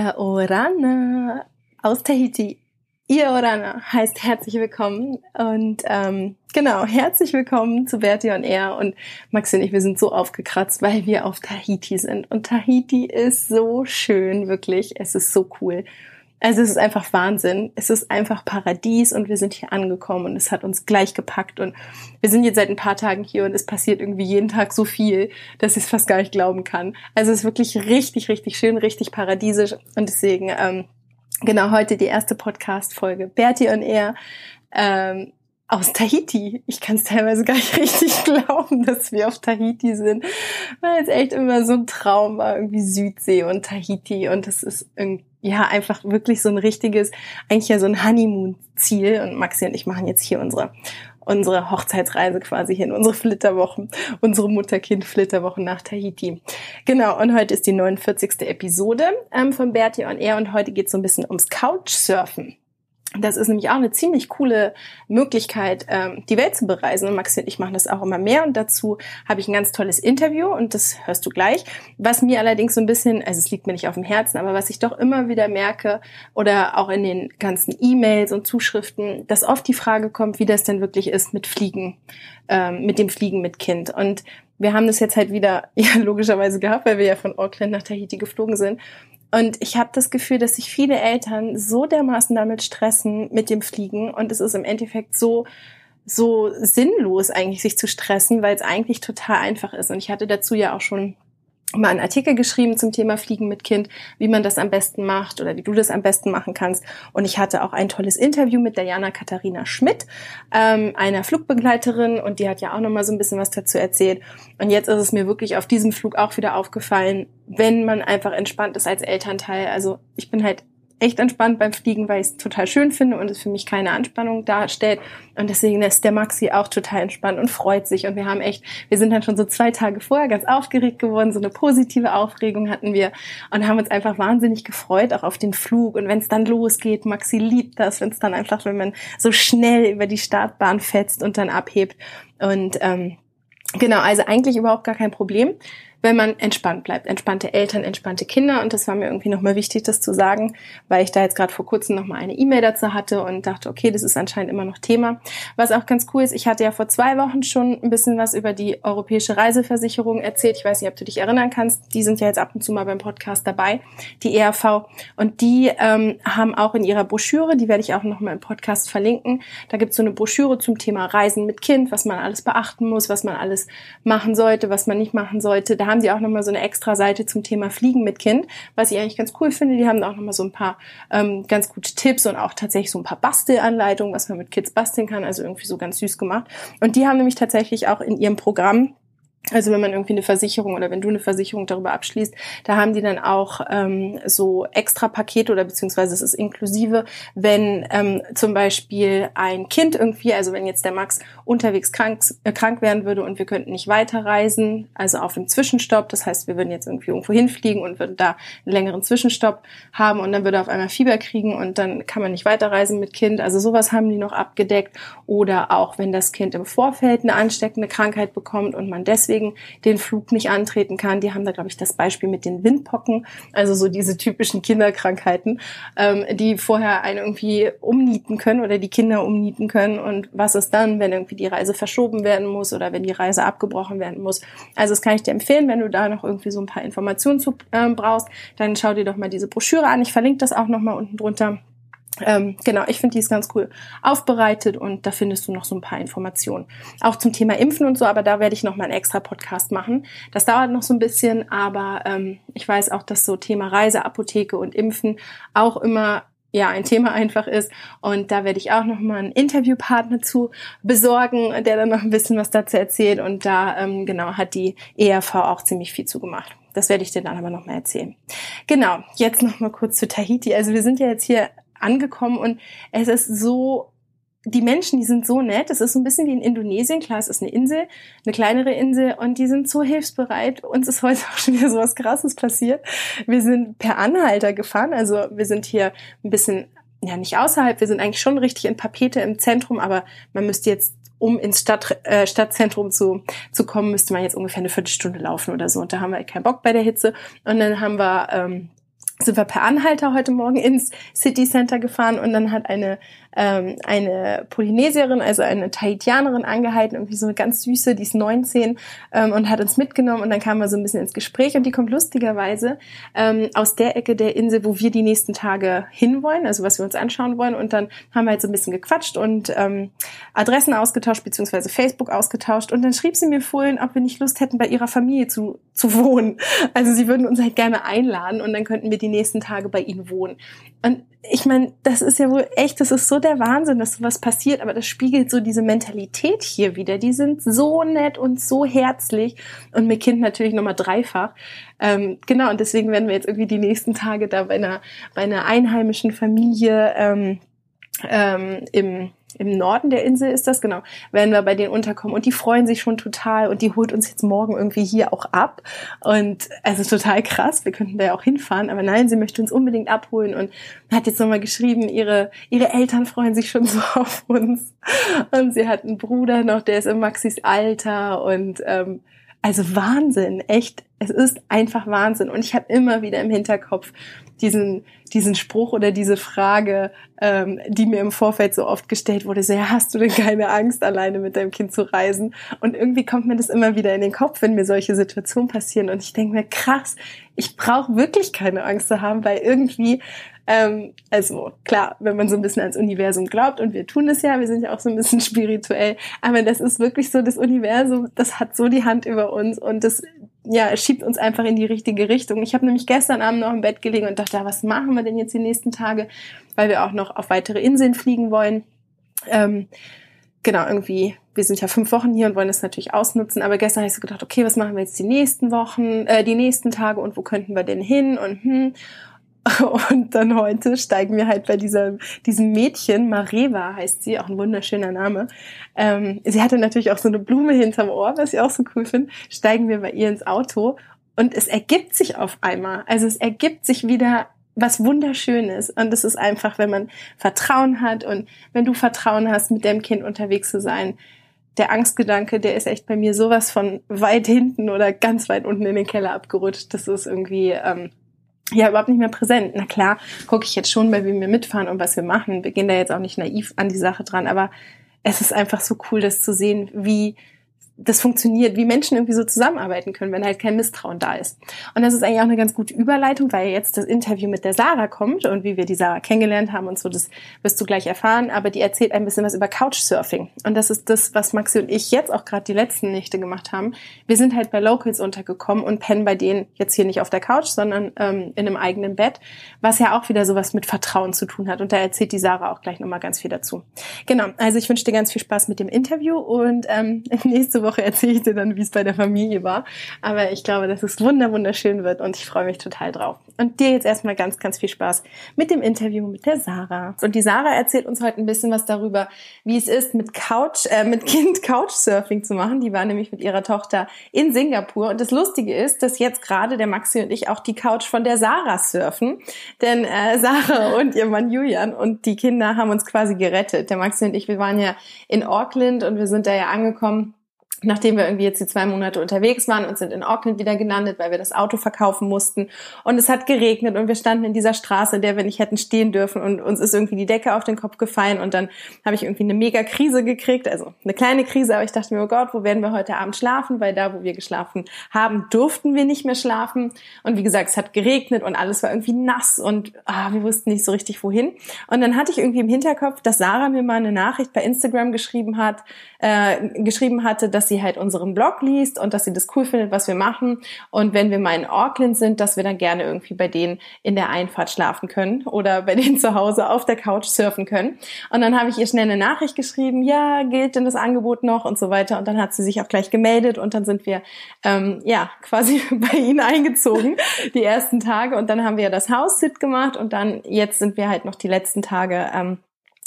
Ihr Orana aus Tahiti. Ihr Orana heißt herzlich willkommen und ähm, genau, herzlich willkommen zu Bertie on Air und Maxi und ich, wir sind so aufgekratzt, weil wir auf Tahiti sind und Tahiti ist so schön, wirklich, es ist so cool. Also es ist einfach Wahnsinn. Es ist einfach Paradies und wir sind hier angekommen und es hat uns gleich gepackt und wir sind jetzt seit ein paar Tagen hier und es passiert irgendwie jeden Tag so viel, dass ich es fast gar nicht glauben kann. Also es ist wirklich richtig, richtig schön, richtig paradiesisch und deswegen ähm, genau heute die erste Podcast-Folge Bertie und er ähm, aus Tahiti. Ich kann es teilweise gar nicht richtig glauben, dass wir auf Tahiti sind, weil es echt immer so ein Traum war, irgendwie Südsee und Tahiti und das ist irgendwie ja, einfach wirklich so ein richtiges, eigentlich ja so ein Honeymoon-Ziel. Und Maxi und ich machen jetzt hier unsere, unsere Hochzeitsreise quasi hin, unsere Flitterwochen, unsere Mutter-Kind-Flitterwochen nach Tahiti. Genau, und heute ist die 49. Episode ähm, von Bertie on Air und heute geht es so ein bisschen ums Couchsurfen. Das ist nämlich auch eine ziemlich coole Möglichkeit, ähm, die Welt zu bereisen. Und Maxi und ich machen das auch immer mehr. Und dazu habe ich ein ganz tolles Interview und das hörst du gleich. Was mir allerdings so ein bisschen, also es liegt mir nicht auf dem Herzen, aber was ich doch immer wieder merke oder auch in den ganzen E-Mails und Zuschriften, dass oft die Frage kommt, wie das denn wirklich ist mit Fliegen, ähm, mit dem Fliegen mit Kind. Und wir haben das jetzt halt wieder ja logischerweise gehabt, weil wir ja von Auckland nach Tahiti geflogen sind. Und ich habe das Gefühl, dass sich viele Eltern so dermaßen damit stressen mit dem Fliegen und es ist im Endeffekt so so sinnlos eigentlich sich zu stressen, weil es eigentlich total einfach ist. Und ich hatte dazu ja auch schon mal einen Artikel geschrieben zum Thema Fliegen mit Kind, wie man das am besten macht oder wie du das am besten machen kannst. Und ich hatte auch ein tolles Interview mit Diana Katharina Schmidt, ähm, einer Flugbegleiterin, und die hat ja auch noch mal so ein bisschen was dazu erzählt. Und jetzt ist es mir wirklich auf diesem Flug auch wieder aufgefallen, wenn man einfach entspannt ist als Elternteil. Also ich bin halt echt entspannt beim Fliegen, weil ich es total schön finde und es für mich keine Anspannung darstellt. Und deswegen ist der Maxi auch total entspannt und freut sich. Und wir haben echt, wir sind dann schon so zwei Tage vorher ganz aufgeregt geworden, so eine positive Aufregung hatten wir und haben uns einfach wahnsinnig gefreut, auch auf den Flug. Und wenn es dann losgeht, Maxi liebt das, wenn es dann einfach, wenn man so schnell über die Startbahn fetzt und dann abhebt. Und ähm, genau, also eigentlich überhaupt gar kein Problem wenn man entspannt bleibt. Entspannte Eltern, entspannte Kinder. Und das war mir irgendwie nochmal wichtig, das zu sagen, weil ich da jetzt gerade vor kurzem nochmal eine E-Mail dazu hatte und dachte, okay, das ist anscheinend immer noch Thema. Was auch ganz cool ist, ich hatte ja vor zwei Wochen schon ein bisschen was über die europäische Reiseversicherung erzählt. Ich weiß nicht, ob du dich erinnern kannst. Die sind ja jetzt ab und zu mal beim Podcast dabei, die ERV. Und die ähm, haben auch in ihrer Broschüre, die werde ich auch nochmal im Podcast verlinken, da gibt es so eine Broschüre zum Thema Reisen mit Kind, was man alles beachten muss, was man alles machen sollte, was man nicht machen sollte. Da haben sie auch nochmal so eine extra Seite zum Thema Fliegen mit Kind, was ich eigentlich ganz cool finde. Die haben auch nochmal so ein paar ähm, ganz gute Tipps und auch tatsächlich so ein paar Bastelanleitungen, was man mit Kids basteln kann, also irgendwie so ganz süß gemacht. Und die haben nämlich tatsächlich auch in ihrem Programm also wenn man irgendwie eine Versicherung oder wenn du eine Versicherung darüber abschließt, da haben die dann auch ähm, so extra Pakete oder beziehungsweise es ist inklusive, wenn ähm, zum Beispiel ein Kind irgendwie, also wenn jetzt der Max unterwegs krank, äh, krank werden würde und wir könnten nicht weiterreisen, also auf einem Zwischenstopp, das heißt, wir würden jetzt irgendwie irgendwo hinfliegen und würden da einen längeren Zwischenstopp haben und dann würde er auf einmal Fieber kriegen und dann kann man nicht weiterreisen mit Kind. Also sowas haben die noch abgedeckt. Oder auch wenn das Kind im Vorfeld eine ansteckende Krankheit bekommt und man deswegen deswegen den Flug nicht antreten kann. Die haben da, glaube ich, das Beispiel mit den Windpocken, also so diese typischen Kinderkrankheiten, ähm, die vorher einen irgendwie umnieten können oder die Kinder umnieten können. Und was ist dann, wenn irgendwie die Reise verschoben werden muss oder wenn die Reise abgebrochen werden muss? Also das kann ich dir empfehlen, wenn du da noch irgendwie so ein paar Informationen zu ähm, brauchst, dann schau dir doch mal diese Broschüre an. Ich verlinke das auch noch mal unten drunter ähm, genau, ich finde die ist ganz cool aufbereitet und da findest du noch so ein paar Informationen. Auch zum Thema Impfen und so, aber da werde ich noch mal einen extra Podcast machen. Das dauert noch so ein bisschen, aber ähm, ich weiß auch, dass so Thema Reise, Apotheke und Impfen auch immer ja ein Thema einfach ist und da werde ich auch noch mal einen Interviewpartner zu besorgen, der dann noch ein bisschen was dazu erzählt und da ähm, genau hat die ERV auch ziemlich viel zugemacht. Das werde ich dir dann aber noch mal erzählen. Genau, jetzt noch mal kurz zu Tahiti. Also wir sind ja jetzt hier angekommen und es ist so, die Menschen, die sind so nett. Es ist so ein bisschen wie in Indonesien. Klar, es ist eine Insel, eine kleinere Insel und die sind so hilfsbereit. Uns ist heute auch schon wieder so was Krasses passiert. Wir sind per Anhalter gefahren. Also wir sind hier ein bisschen, ja nicht außerhalb, wir sind eigentlich schon richtig in Papete im Zentrum, aber man müsste jetzt um ins Stadt, äh, Stadtzentrum zu, zu kommen, müsste man jetzt ungefähr eine Viertelstunde laufen oder so. Und da haben wir halt keinen Bock bei der Hitze. Und dann haben wir ähm, sind wir per Anhalter heute Morgen ins City Center gefahren und dann hat eine ähm, eine Polynesierin, also eine Tahitianerin angehalten, irgendwie so eine ganz süße, die ist 19 ähm, und hat uns mitgenommen und dann kamen wir so ein bisschen ins Gespräch und die kommt lustigerweise ähm, aus der Ecke der Insel, wo wir die nächsten Tage hinwollen, also was wir uns anschauen wollen und dann haben wir halt so ein bisschen gequatscht und ähm, Adressen ausgetauscht beziehungsweise Facebook ausgetauscht und dann schrieb sie mir vorhin, ob wir nicht Lust hätten, bei ihrer Familie zu, zu wohnen. Also sie würden uns halt gerne einladen und dann könnten wir die nächsten Tage bei ihnen wohnen. Und ich meine, das ist ja wohl echt, das ist so der Wahnsinn, dass sowas passiert, aber das spiegelt so diese Mentalität hier wieder. Die sind so nett und so herzlich und mit Kind natürlich nochmal dreifach. Ähm, genau, und deswegen werden wir jetzt irgendwie die nächsten Tage da bei einer, bei einer einheimischen Familie ähm, ähm, im im Norden der Insel ist das, genau, werden wir bei denen unterkommen und die freuen sich schon total und die holt uns jetzt morgen irgendwie hier auch ab und also total krass, wir könnten da ja auch hinfahren, aber nein, sie möchte uns unbedingt abholen und hat jetzt nochmal geschrieben, ihre, ihre Eltern freuen sich schon so auf uns und sie hat einen Bruder noch, der ist im Maxis Alter und ähm, also Wahnsinn, echt. Es ist einfach Wahnsinn. Und ich habe immer wieder im Hinterkopf diesen, diesen Spruch oder diese Frage, ähm, die mir im Vorfeld so oft gestellt wurde, so, ja, hast du denn keine Angst, alleine mit deinem Kind zu reisen? Und irgendwie kommt mir das immer wieder in den Kopf, wenn mir solche Situationen passieren. Und ich denke mir, krass, ich brauche wirklich keine Angst zu haben, weil irgendwie ähm, also klar, wenn man so ein bisschen ans Universum glaubt und wir tun es ja, wir sind ja auch so ein bisschen spirituell, aber das ist wirklich so, das Universum, das hat so die Hand über uns und das ja, schiebt uns einfach in die richtige Richtung. Ich habe nämlich gestern Abend noch im Bett gelegen und dachte, was machen wir denn jetzt die nächsten Tage, weil wir auch noch auf weitere Inseln fliegen wollen. Ähm, genau, irgendwie, wir sind ja fünf Wochen hier und wollen das natürlich ausnutzen, aber gestern habe ich so gedacht, okay, was machen wir jetzt die nächsten Wochen, äh, die nächsten Tage und wo könnten wir denn hin und hm. Und dann heute steigen wir halt bei dieser, diesem Mädchen, Mareva heißt sie, auch ein wunderschöner Name. Ähm, sie hatte natürlich auch so eine Blume hinterm Ohr, was ich auch so cool finde. Steigen wir bei ihr ins Auto und es ergibt sich auf einmal. Also es ergibt sich wieder was Wunderschönes. Und es ist einfach, wenn man Vertrauen hat und wenn du Vertrauen hast, mit dem Kind unterwegs zu sein, der Angstgedanke, der ist echt bei mir sowas von weit hinten oder ganz weit unten in den Keller abgerutscht. Das ist irgendwie, ähm, ja überhaupt nicht mehr präsent. Na klar, gucke ich jetzt schon, bei wem wir mitfahren und was wir machen. Wir gehen da jetzt auch nicht naiv an die Sache dran, aber es ist einfach so cool, das zu sehen, wie das funktioniert, wie Menschen irgendwie so zusammenarbeiten können, wenn halt kein Misstrauen da ist. Und das ist eigentlich auch eine ganz gute Überleitung, weil jetzt das Interview mit der Sarah kommt und wie wir die Sarah kennengelernt haben und so, das wirst du gleich erfahren. Aber die erzählt ein bisschen was über Couchsurfing. Und das ist das, was Maxi und ich jetzt auch gerade die letzten Nächte gemacht haben. Wir sind halt bei Locals untergekommen und pennen bei denen jetzt hier nicht auf der Couch, sondern ähm, in einem eigenen Bett, was ja auch wieder sowas mit Vertrauen zu tun hat. Und da erzählt die Sarah auch gleich nochmal ganz viel dazu. Genau, also ich wünsche dir ganz viel Spaß mit dem Interview und ähm, nächste Woche Woche erzähle ich dir dann, wie es bei der Familie war. Aber ich glaube, dass es wunder wunderschön wird und ich freue mich total drauf. Und dir jetzt erstmal ganz, ganz viel Spaß mit dem Interview mit der Sarah. Und die Sarah erzählt uns heute ein bisschen was darüber, wie es ist, mit Couch, äh, mit Kind Couchsurfing zu machen. Die war nämlich mit ihrer Tochter in Singapur. Und das Lustige ist, dass jetzt gerade der Maxi und ich auch die Couch von der Sarah surfen. Denn äh, Sarah und ihr Mann Julian und die Kinder haben uns quasi gerettet. Der Maxi und ich, wir waren ja in Auckland und wir sind da ja angekommen nachdem wir irgendwie jetzt die zwei Monate unterwegs waren und sind in Auckland wieder gelandet, weil wir das Auto verkaufen mussten. Und es hat geregnet und wir standen in dieser Straße, in der wir nicht hätten stehen dürfen und uns ist irgendwie die Decke auf den Kopf gefallen und dann habe ich irgendwie eine mega Krise gekriegt, also eine kleine Krise, aber ich dachte mir, oh Gott, wo werden wir heute Abend schlafen? Weil da, wo wir geschlafen haben, durften wir nicht mehr schlafen. Und wie gesagt, es hat geregnet und alles war irgendwie nass und ah, wir wussten nicht so richtig wohin. Und dann hatte ich irgendwie im Hinterkopf, dass Sarah mir mal eine Nachricht bei Instagram geschrieben hat, äh, geschrieben hatte, dass sie halt unseren Blog liest und dass sie das cool findet, was wir machen. Und wenn wir mal in Auckland sind, dass wir dann gerne irgendwie bei denen in der Einfahrt schlafen können oder bei denen zu Hause auf der Couch surfen können. Und dann habe ich ihr schnell eine Nachricht geschrieben, ja, gilt denn das Angebot noch und so weiter. Und dann hat sie sich auch gleich gemeldet und dann sind wir ähm, ja quasi bei ihnen eingezogen die ersten Tage. Und dann haben wir das Haus-Sit gemacht und dann jetzt sind wir halt noch die letzten Tage ähm,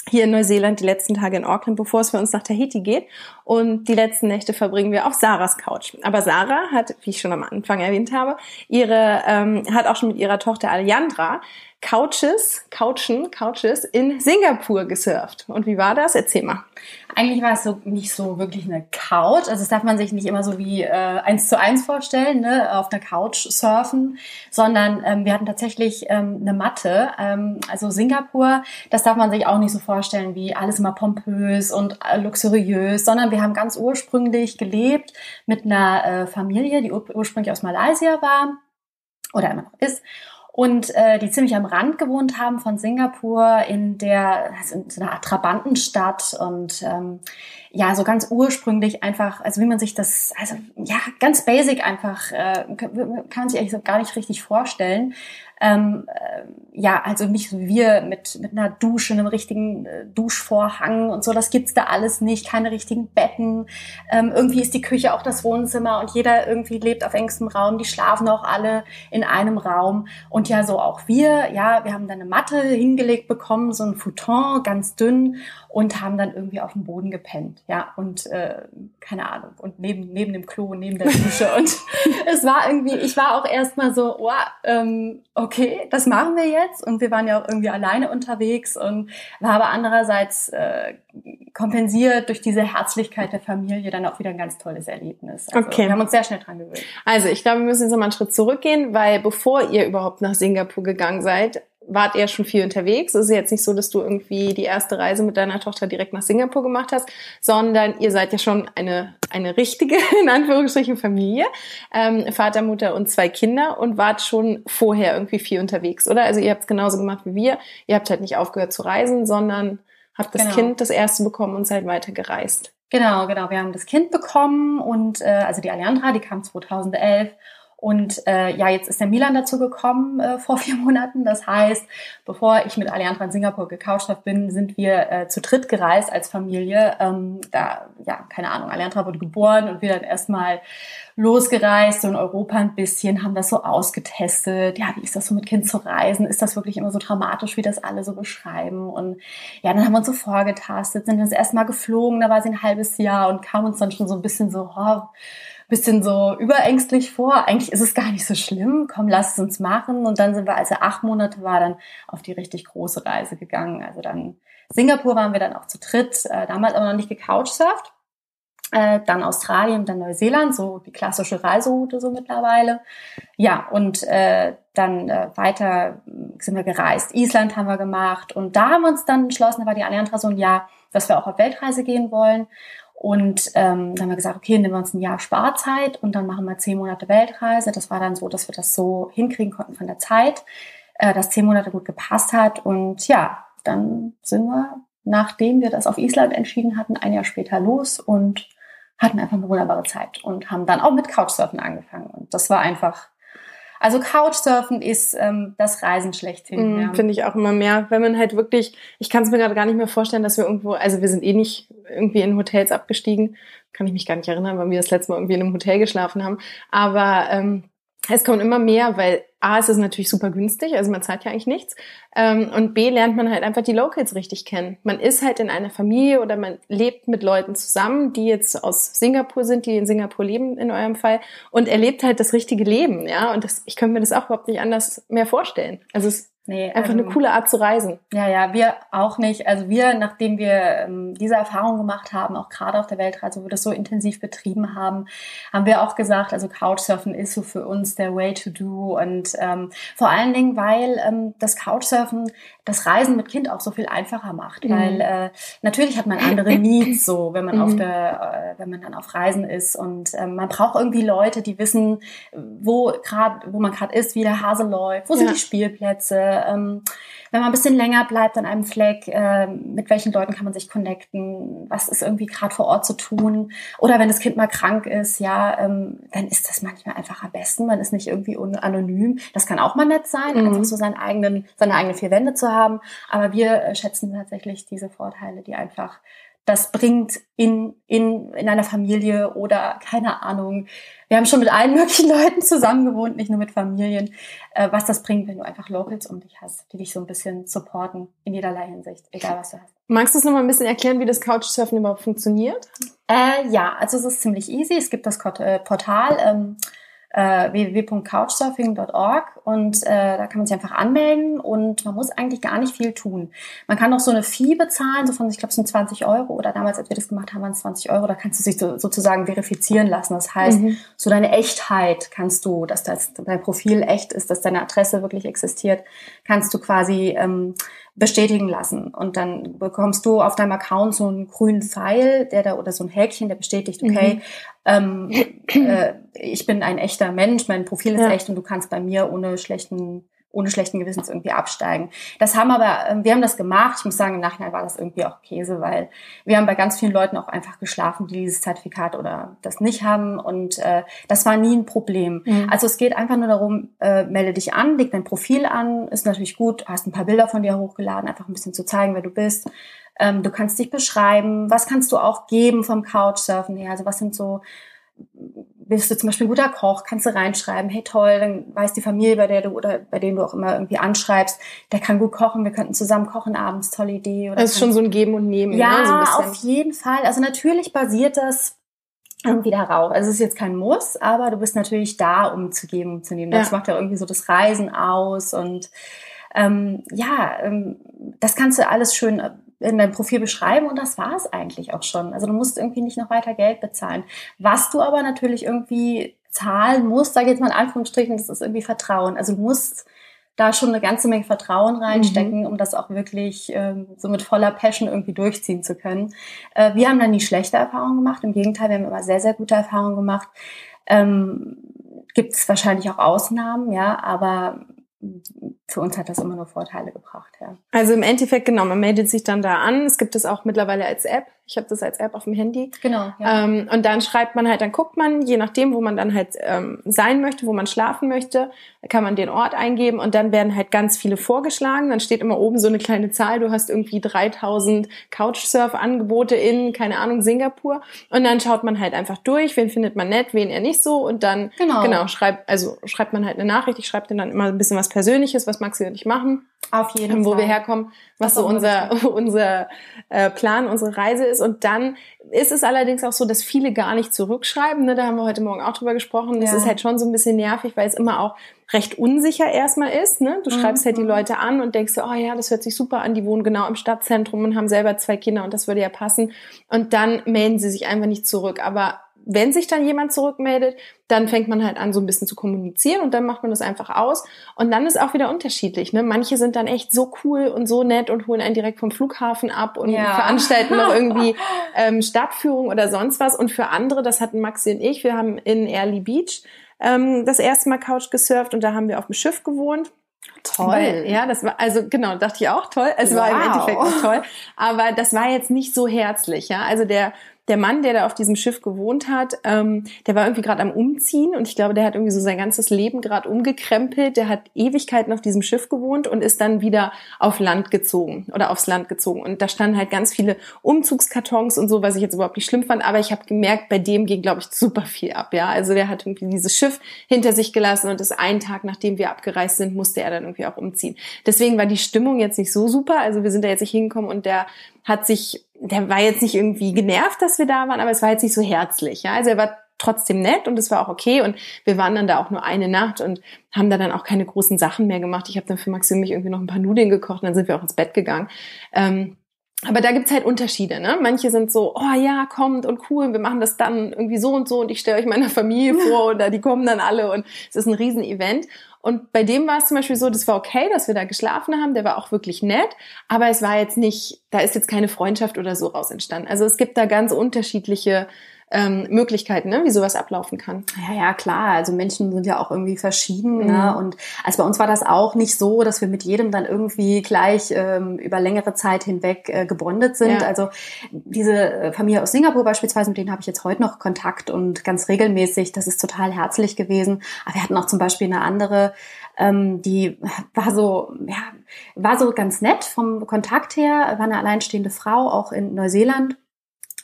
hier in Neuseeland die letzten Tage in Auckland, bevor es für uns nach Tahiti geht. Und die letzten Nächte verbringen wir auf Sarahs Couch. Aber Sarah hat, wie ich schon am Anfang erwähnt habe, ihre ähm, hat auch schon mit ihrer Tochter Alejandra Couches, Couchen, Couches in Singapur gesurft. Und wie war das? Erzähl mal. Eigentlich war es so nicht so wirklich eine Couch. Also das darf man sich nicht immer so wie äh, eins zu eins vorstellen, ne, auf einer Couch surfen, sondern ähm, wir hatten tatsächlich ähm, eine Matte. Ähm, also Singapur, das darf man sich auch nicht so vorstellen wie alles immer pompös und äh, luxuriös, sondern wir haben ganz ursprünglich gelebt mit einer äh, Familie, die ur ursprünglich aus Malaysia war oder immer noch ist und äh, die ziemlich am Rand gewohnt haben von Singapur in der also in so einer Trabantenstadt und ähm, ja so ganz ursprünglich einfach also wie man sich das also ja ganz basic einfach äh, kann man sich eigentlich so gar nicht richtig vorstellen ähm, äh, ja, also nicht so wir mit, mit einer Dusche, einem richtigen äh, Duschvorhang und so, das gibt's da alles nicht, keine richtigen Betten. Ähm, irgendwie ist die Küche auch das Wohnzimmer und jeder irgendwie lebt auf engstem Raum, die schlafen auch alle in einem Raum. Und ja, so auch wir, ja, wir haben dann eine Matte hingelegt bekommen, so ein Futon, ganz dünn und haben dann irgendwie auf dem Boden gepennt, ja, und äh, keine Ahnung, und neben, neben dem Klo, neben der Dusche und es war irgendwie, ich war auch erstmal so, oh, ähm, okay, das machen wir jetzt und wir waren ja auch irgendwie alleine unterwegs und war aber andererseits äh, kompensiert durch diese Herzlichkeit der Familie dann auch wieder ein ganz tolles Erlebnis. Also okay. Wir haben uns sehr schnell dran gewöhnt. Also ich glaube, wir müssen jetzt nochmal einen Schritt zurückgehen, weil bevor ihr überhaupt nach Singapur gegangen seid, wart ihr schon viel unterwegs. Es ist jetzt nicht so, dass du irgendwie die erste Reise mit deiner Tochter direkt nach Singapur gemacht hast, sondern ihr seid ja schon eine, eine richtige, in Anführungsstrichen, Familie. Ähm, Vater, Mutter und zwei Kinder und wart schon vorher irgendwie viel unterwegs, oder? Also ihr habt es genauso gemacht wie wir. Ihr habt halt nicht aufgehört zu reisen, sondern habt das genau. Kind das erste bekommen und seid weiter gereist. Genau, genau. Wir haben das Kind bekommen und äh, also die Alejandra, die kam 2011 und äh, ja, jetzt ist der Milan dazu gekommen äh, vor vier Monaten. Das heißt, bevor ich mit Allianz in Singapur gecoucht habe, bin, sind wir äh, zu dritt gereist als Familie. Ähm, da, ja, keine Ahnung, Allianz wurde geboren und wir dann erstmal losgereist, so in Europa ein bisschen, haben das so ausgetestet. Ja, wie ist das so mit Kind zu reisen? Ist das wirklich immer so dramatisch, wie das alle so beschreiben? Und ja, dann haben wir uns so vorgetastet, sind das erstmal geflogen, da war sie ein halbes Jahr und kam uns dann schon so ein bisschen so, oh, bisschen so überängstlich vor. Eigentlich ist es gar nicht so schlimm. Komm, lass es uns machen. Und dann sind wir, als er acht Monate war, dann auf die richtig große Reise gegangen. Also dann Singapur waren wir dann auch zu dritt, äh, damals aber noch nicht gecouchsurft. Äh, dann Australien, dann Neuseeland, so die klassische Reiseroute so mittlerweile. Ja, und äh, dann äh, weiter sind wir gereist. Island haben wir gemacht und da haben wir uns dann entschlossen, da war die Allianz so ein Jahr, dass wir auch auf Weltreise gehen wollen. Und ähm, dann haben wir gesagt, okay, nehmen wir uns ein Jahr Sparzeit und dann machen wir zehn Monate Weltreise. Das war dann so, dass wir das so hinkriegen konnten von der Zeit, äh, dass zehn Monate gut gepasst hat. Und ja, dann sind wir, nachdem wir das auf Island entschieden hatten, ein Jahr später los und hatten einfach eine wunderbare Zeit und haben dann auch mit Couchsurfen angefangen. Und das war einfach also Couchsurfen ist ähm, das Reisen schlechthin. Mm, ja. Finde ich auch immer mehr, wenn man halt wirklich, ich kann es mir gerade gar nicht mehr vorstellen, dass wir irgendwo, also wir sind eh nicht irgendwie in Hotels abgestiegen, kann ich mich gar nicht erinnern, weil wir das letzte Mal irgendwie in einem Hotel geschlafen haben, aber ähm, es kommt immer mehr, weil A, es ist natürlich super günstig, also man zahlt ja eigentlich nichts. Ähm, und B, lernt man halt einfach die Locals richtig kennen. Man ist halt in einer Familie oder man lebt mit Leuten zusammen, die jetzt aus Singapur sind, die in Singapur leben in eurem Fall und erlebt halt das richtige Leben, ja. Und das, ich könnte mir das auch überhaupt nicht anders mehr vorstellen. Also es Nee, Einfach eine ähm, coole Art zu reisen. Ja, ja, wir auch nicht. Also wir, nachdem wir ähm, diese Erfahrung gemacht haben, auch gerade auf der Weltreise, wo wir das so intensiv betrieben haben, haben wir auch gesagt, also Couchsurfen ist so für uns der Way to do. Und ähm, vor allen Dingen, weil ähm, das Couchsurfen das Reisen mit Kind auch so viel einfacher macht. Mhm. Weil äh, natürlich hat man andere Needs, so wenn man auf Mhm. der, äh, wenn man dann auf Reisen ist. Und ähm, man braucht irgendwie Leute, die wissen, wo gerade, wo man gerade ist, wie der Hase läuft, wo sind Ja. die Spielplätze. Ähm, wenn man ein bisschen länger bleibt an einem Fleck, äh, mit welchen Leuten kann man sich connecten, was ist irgendwie gerade vor Ort zu tun. Oder wenn das Kind mal krank ist, ja, ähm, dann ist das manchmal einfach am besten. Man ist nicht irgendwie anonym. Das kann auch mal nett sein, Mhm. einfach so seinen eigenen, seine eigenen vier Wände zu haben. Aber wir äh, schätzen tatsächlich diese Vorteile, die einfach das bringt in, in, in einer Familie oder keine Ahnung. Wir haben schon mit allen möglichen Leuten zusammen gewohnt, nicht nur mit Familien, äh, was das bringt, wenn du einfach Locals um dich hast, die dich so ein bisschen supporten in jederlei Hinsicht, egal was du hast. Magst du es noch mal ein bisschen erklären, wie das Couchsurfen überhaupt funktioniert? Äh, ja, also es ist ziemlich easy. Es gibt das äh, Portal ähm, äh, www.couchsurfing.org und äh, da kann man sich einfach anmelden und man muss eigentlich gar nicht viel tun. Man kann auch so eine Fee bezahlen, so von, ich glaube, es sind 20 Euro oder damals, als wir das gemacht haben, waren es 20 Euro. Da kannst du dich so, sozusagen verifizieren lassen. Das heißt, Mhm. so deine Echtheit kannst du, dass das, dein Profil echt ist, dass deine Adresse wirklich existiert, kannst du quasi ähm, bestätigen lassen. Und dann bekommst du auf deinem Account so einen grünen Pfeil, der da oder so ein Häkchen, der bestätigt, okay, ähm, äh, ich bin ein echter Mensch, mein Profil ist Ja. echt und du kannst bei mir ohne schlechten ohne schlechten Gewissens irgendwie absteigen. Das haben aber, ähm, wir haben das gemacht. Ich muss sagen, im Nachhinein war das irgendwie auch Käse, weil wir haben bei ganz vielen Leuten auch einfach geschlafen, die dieses Zertifikat oder das nicht haben. Und äh, das war nie ein Problem. Mhm. Also es geht einfach nur darum, äh, melde dich an, leg dein Profil an, ist natürlich gut, hast ein paar Bilder von dir hochgeladen, einfach ein bisschen zu zeigen, wer du bist. Ähm, du kannst dich beschreiben, was kannst du auch geben vom Couchsurfen her, also was sind so, bist du zum Beispiel ein guter Koch, kannst du reinschreiben, hey toll, dann weiß die Familie, bei der du oder bei denen du auch immer irgendwie anschreibst, der kann gut kochen, wir könnten zusammen kochen abends, tolle Idee. Oder Das ist schon so ein Geben und Nehmen. ja, ne? so auf jeden Fall. Also natürlich basiert das irgendwie darauf. Also es ist jetzt kein Muss, aber du bist natürlich da, um zu geben, um zu nehmen. Das Ja. macht ja irgendwie so das Reisen aus und ähm, ja, ähm, das kannst du alles schön in deinem Profil beschreiben und das war es eigentlich auch schon. Also du musst irgendwie nicht noch weiter Geld bezahlen. Was du aber natürlich irgendwie zahlen musst, sage ich jetzt mal in Anführungsstrichen, das ist irgendwie Vertrauen. Also du musst da schon eine ganze Menge Vertrauen reinstecken, um das auch wirklich ähm, so mit voller Passion irgendwie durchziehen zu können. Äh, wir haben da nie schlechte Erfahrungen gemacht. Im Gegenteil, wir haben immer sehr, sehr gute Erfahrungen gemacht. Ähm, Gibt es wahrscheinlich auch Ausnahmen, ja, aber für uns hat das immer nur Vorteile gebracht, ja. Also im Endeffekt, genau, man meldet sich dann da an. Es gibt es auch mittlerweile als App. Ich habe das als App auf dem Handy. Genau, Ähm, und dann schreibt man halt, dann guckt man, je nachdem, wo man dann halt ähm, sein möchte, wo man schlafen möchte, kann man den Ort eingeben und dann werden halt ganz viele vorgeschlagen. Dann steht immer oben so eine kleine Zahl, du hast irgendwie 3000 Couchsurf-Angebote in, keine Ahnung, Singapur. Und dann schaut man halt einfach durch, wen findet man nett, wen eher nicht so. Und dann, Genau. genau schreibt, also schreibt man halt eine Nachricht. Ich schreibe dann immer ein bisschen was Persönliches, was Maxi und ich machen auf jeden wo Fall. wir herkommen, was Das so unser, unser äh, Plan, unsere Reise ist. Und dann ist es allerdings auch so, dass viele gar nicht zurückschreiben. Ne? Da haben wir heute Morgen auch drüber gesprochen. Das Ja. ist halt schon so ein bisschen nervig, weil es immer auch recht unsicher erstmal ist. Ne? Du Mhm. schreibst halt die Leute an und denkst so, oh ja, das hört sich super an, die wohnen genau im Stadtzentrum und haben selber zwei Kinder und das würde ja passen. Und dann melden sie sich einfach nicht zurück. Aber wenn sich dann jemand zurückmeldet, dann fängt man halt an, so ein bisschen zu kommunizieren und dann macht man das einfach aus. Und dann ist auch wieder unterschiedlich. Ne? Manche sind dann echt so cool und so nett und holen einen direkt vom Flughafen ab und Ja. veranstalten noch irgendwie ähm, Stadtführung oder sonst was. Und für andere, das hatten Maxi und ich, wir haben in Early Beach ähm, das erste Mal Couch gesurft und da haben wir auf dem Schiff gewohnt. Weil, ja, das war, also genau, dachte ich auch toll. Es war im Wow. Endeffekt auch toll. Aber das war jetzt nicht so herzlich, ja. Also der, der Mann, der da auf diesem Schiff gewohnt hat, ähm, der war irgendwie gerade am Umziehen und ich glaube, der hat irgendwie so sein ganzes Leben gerade umgekrempelt. Der hat Ewigkeiten auf diesem Schiff gewohnt und ist dann wieder auf Land gezogen oder aufs Land gezogen. Und da standen halt ganz viele Umzugskartons und so, was ich jetzt überhaupt nicht schlimm fand. Aber ich habe gemerkt, bei dem ging, glaube ich, super viel ab. Ja, also der hat irgendwie dieses Schiff hinter sich gelassen und ist einen Tag, nachdem wir abgereist sind, musste er dann irgendwie auch umziehen. Deswegen war die Stimmung jetzt nicht so super. Also wir sind da jetzt nicht hingekommen und der hat sich, der war jetzt nicht irgendwie genervt, dass wir da waren, aber es war jetzt nicht so herzlich. Ja, also er war trotzdem nett und es war auch okay und wir waren dann da auch nur eine Nacht und haben da dann auch keine großen Sachen mehr gemacht. Ich habe dann für Maxim mich irgendwie noch ein paar Nudeln gekocht und dann sind wir auch ins Bett gegangen. Ähm, aber da gibt's halt Unterschiede. Ne? Manche sind so, oh ja, kommt und cool, wir machen das dann irgendwie so und so und ich stelle euch meiner Familie vor oder die kommen dann alle und es ist ein Riesen-Event. Und bei dem war es zum Beispiel so, das war okay, dass wir da geschlafen haben, der war auch wirklich nett, aber es war jetzt nicht, da ist jetzt keine Freundschaft oder so raus entstanden. Also es gibt da ganz unterschiedliche ähm, Möglichkeiten, ne, wie sowas ablaufen kann. Ja, ja, klar. Also Menschen sind ja auch irgendwie verschieden. Ne? Mhm. Ne? Und also bei uns war das auch nicht so, dass wir mit jedem dann irgendwie gleich ähm, über längere Zeit hinweg äh, gebondet sind. Ja. Also diese äh, Familie aus Singapur beispielsweise, mit denen habe ich jetzt heute noch Kontakt und ganz regelmäßig. Das ist total herzlich gewesen. Aber wir hatten auch zum Beispiel eine andere, ähm, die war so, ja, war so ganz nett vom Kontakt her, war eine alleinstehende Frau, auch in Neuseeland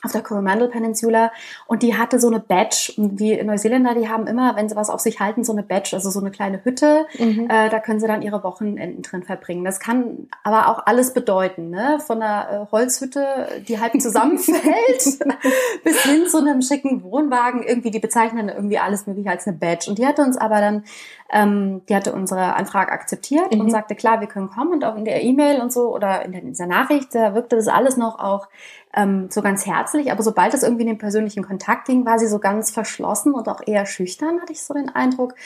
auf der Coromandel Peninsula und die hatte so eine Badge und die Neuseeländer, die haben immer, wenn sie was auf sich halten, so eine Badge, also so eine kleine Hütte, mhm. äh, da können sie dann ihre Wochenenden drin verbringen. Das kann aber auch alles bedeuten, ne? von einer äh, Holzhütte, die halb zusammenfällt, bis hin zu einem schicken Wohnwagen, irgendwie, die bezeichnen irgendwie alles mögliche als eine Badge und die hatte uns aber dann, ähm, die hatte unsere Anfrage akzeptiert mhm. und sagte, klar, wir können kommen und auch in der E-Mail und so oder in, der, in dieser Nachricht, da wirkte das alles noch auch ähm, so ganz herzlich, aber sobald es irgendwie in den persönlichen Kontakt ging, war sie so ganz verschlossen und auch eher schüchtern, hatte ich so den Eindruck.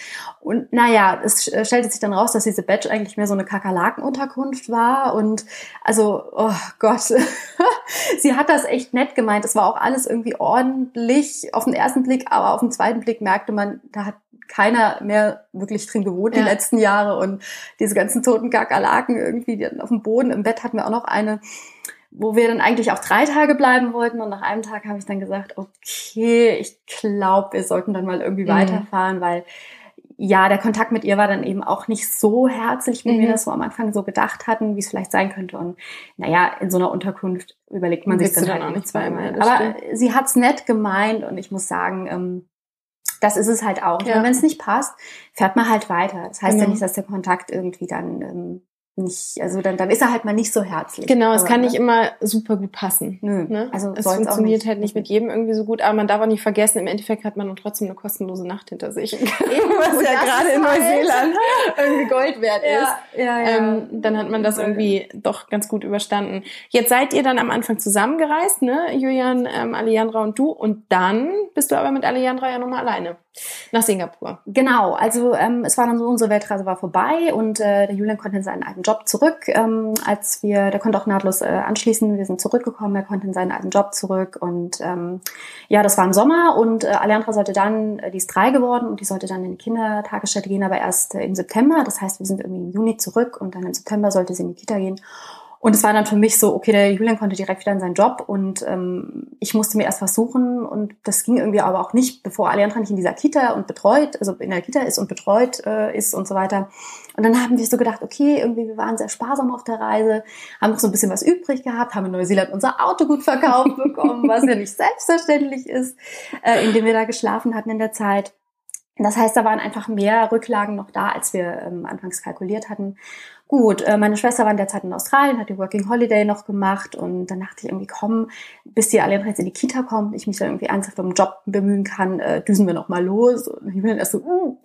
Und naja, es äh, stellte sich dann raus, dass diese Badge eigentlich mehr so eine Kakerlakenunterkunft war und also, oh Gott, sie hat das echt nett gemeint. Es war auch alles irgendwie ordentlich auf den ersten Blick, aber auf den zweiten Blick merkte man, da hat keiner mehr wirklich drin gewohnt ja. die letzten Jahre und diese ganzen toten Kakerlaken irgendwie auf dem Boden. Im Bett hatten wir auch noch eine wo wir dann eigentlich auch drei Tage bleiben wollten. Und nach einem Tag habe ich dann gesagt, okay, ich glaube, wir sollten dann mal irgendwie mhm. weiterfahren, weil ja, der Kontakt mit ihr war dann eben auch nicht so herzlich, wie mhm. wir das so am Anfang so gedacht hatten, wie es vielleicht sein könnte. Und naja, in so einer Unterkunft überlegt man sich dann, dann halt auch nicht zweimal. Aber stimmt. sie hat's nett gemeint und ich muss sagen, ähm, das ist es halt auch. Ja. Wenn es nicht passt, fährt man halt weiter. Das heißt genau. ja nicht, dass der Kontakt irgendwie dann ähm, nicht, also dann, dann ist er halt mal nicht so herzlich. Genau, es kann ne? nicht immer super gut passen. Nö, ne? also es funktioniert nicht. halt nicht mit jedem irgendwie so gut, aber man darf auch nicht vergessen, im Endeffekt hat man dann trotzdem eine kostenlose Nacht hinter sich. Eben, was ja gerade in Neuseeland irgendwie Gold wert ist. Ja, ja, ähm, dann hat man das irgendwie doch ganz gut überstanden. Jetzt seid ihr dann am Anfang zusammengereist, ne, Julian, ähm, Alejandra und du, und dann bist du aber mit Alejandra ja nochmal alleine nach Singapur. Genau, also ähm, es war dann so, unsere Weltreise war vorbei und äh, der Julian konnte in seinen alten Job zurück, ähm, als wir, der konnte auch nahtlos äh, anschließen, wir sind zurückgekommen, er konnte in seinen alten Job zurück und ähm, ja, das war im Sommer und äh, Alejandra sollte dann, äh, die ist drei geworden und die sollte dann in die Kindertagesstätte gehen, aber erst äh, im September, das heißt, wir sind irgendwie im Juni zurück und dann im September sollte sie in die Kita gehen. Und es war dann für mich so, okay, der Julian konnte direkt wieder in seinen Job und ähm, ich musste mir erst was suchen und das ging irgendwie aber auch nicht, bevor Alejandra nicht in dieser Kita und betreut, also in der Kita ist und betreut äh, ist und so weiter. Und dann haben wir so gedacht, okay, irgendwie wir waren sehr sparsam auf der Reise, haben noch so ein bisschen was übrig gehabt, haben in Neuseeland unser Auto gut verkauft bekommen, was ja nicht selbstverständlich ist, äh, indem wir da geschlafen hatten in der Zeit. Das heißt, da waren einfach mehr Rücklagen noch da, als wir ähm, anfangs kalkuliert hatten. Gut, äh, meine Schwester war in der Zeit in Australien, hat die Working Holiday noch gemacht und dann dachte ich irgendwie, komm, bis die alle jetzt in die Kita kommt, ich mich dann irgendwie ernsthaft um den Job bemühen kann, äh, düsen wir noch mal los. Und ich bin dann erst so, uh,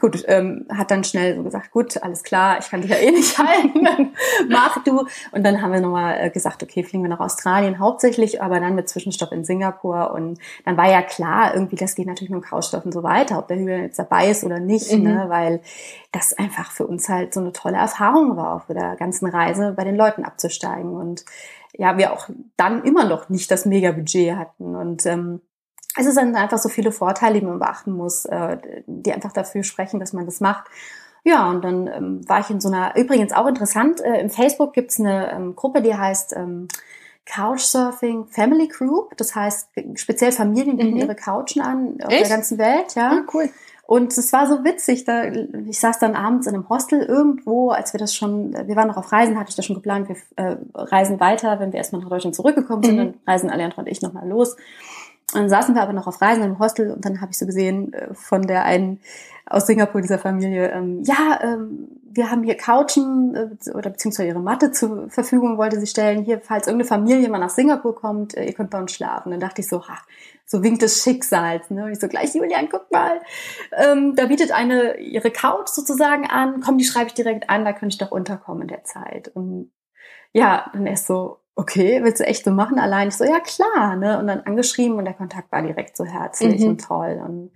gut, ähm, hat dann schnell so gesagt, gut, alles klar, ich kann dich ja eh nicht halten, mach du. Und dann haben wir nochmal äh, gesagt, okay, fliegen wir nach Australien hauptsächlich, aber dann mit Zwischenstopp in Singapur. Und dann war ja klar, irgendwie, das geht natürlich mit dem Krautstoff und so weiter, ob der Hügel jetzt dabei ist oder nicht, mhm. ne? weil das einfach für uns halt so eine tolle Erfahrung war, auf der ganzen Reise bei den Leuten abzusteigen. Und ja, wir auch dann immer noch nicht das Mega-Budget hatten. Und ähm, es ist dann einfach so viele Vorteile, die man beachten muss, äh, die einfach dafür sprechen, dass man das macht. Ja, und dann ähm, war ich in so einer, übrigens auch interessant, äh, im Facebook gibt's eine ähm, Gruppe, die heißt ähm, Couchsurfing Family Group. Das heißt, speziell Familien bieten mhm. ihre Couchen an auf Echt? der ganzen Welt. Ja, ah, cool. Und es war so witzig, da, ich saß dann abends in einem Hostel irgendwo, als wir das schon, wir waren noch auf Reisen, hatte ich das schon geplant, wir äh, reisen weiter, wenn wir erstmal nach Deutschland zurückgekommen sind, mhm. dann reisen Alejandra und ich nochmal los. Dann saßen wir aber noch auf Reisen im Hostel und dann habe ich so gesehen äh, von der einen aus Singapur, dieser Familie, ähm, ja, ähm, wir haben hier Couchen äh, oder beziehungsweise ihre Matte zur Verfügung wollte sie stellen. Hier, falls irgendeine Familie mal nach Singapur kommt, äh, ihr könnt bei uns schlafen. Dann dachte ich so, ha, so Wink des Schicksals. Ne? Und ich so, gleich Julian, guck mal, ähm, da bietet eine ihre Couch sozusagen an, komm, die schreibe ich direkt an, da könnte ich doch unterkommen in der Zeit. Und ja, dann erst so, okay, willst du echt so machen allein? Ich so, ja klar, ne? Und dann angeschrieben und der Kontakt war direkt so herzlich Mhm. und toll. Und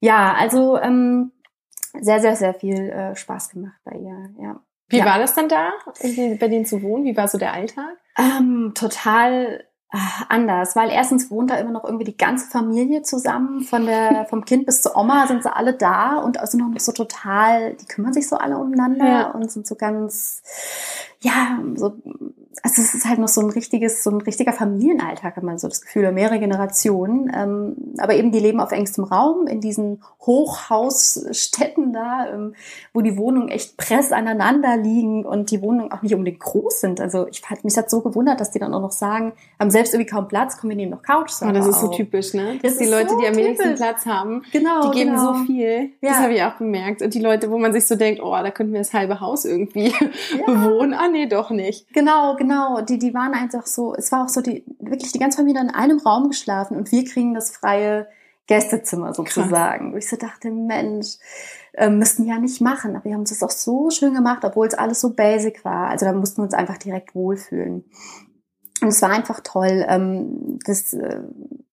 ja, also ähm, sehr, sehr, sehr viel äh, Spaß gemacht bei ihr, ja. Wie Ja. war das dann da, bei denen zu wohnen? Wie war so der Alltag? Ähm, total äh, anders, weil erstens wohnt da immer noch irgendwie die ganze Familie zusammen, von der, vom Kind bis zur Oma sind sie alle da und sind auch noch so total, die kümmern sich so alle umeinander Ja. und sind so ganz, ja, so, also es ist halt noch so ein richtiges, so ein richtiger Familienalltag, hat man so das Gefühl, oder mehrere Generationen, ähm, aber eben die leben auf engstem Raum in diesen Hochhausstädten da, ähm, wo die Wohnungen echt press aneinander liegen und die Wohnungen auch nicht unbedingt groß sind. Also ich hat mich das so gewundert, dass die dann auch noch sagen, haben selbst irgendwie kaum Platz, kommen wir nehmen noch Couch. Oh, das ist so typisch, ne? Dass Das die Leute, so die am wenigsten. Platz haben, Genau, die geben genau. so viel. Das Ja. habe ich auch bemerkt. Und die Leute, wo man sich so denkt, oh, da könnten wir das halbe Haus irgendwie bewohnen. Ah, nee, doch nicht. Genau, genau. Die, die waren einfach so, es war auch so, die, wirklich die ganze Familie in einem Raum geschlafen und wir kriegen das freie Gästezimmer sozusagen. Wo ich so dachte, Mensch, äh, müssten wir ja nicht machen. Aber wir haben es auch so schön gemacht, obwohl es alles so basic war. Also da mussten wir uns einfach direkt wohlfühlen. Und es war einfach toll. Ähm, das, äh,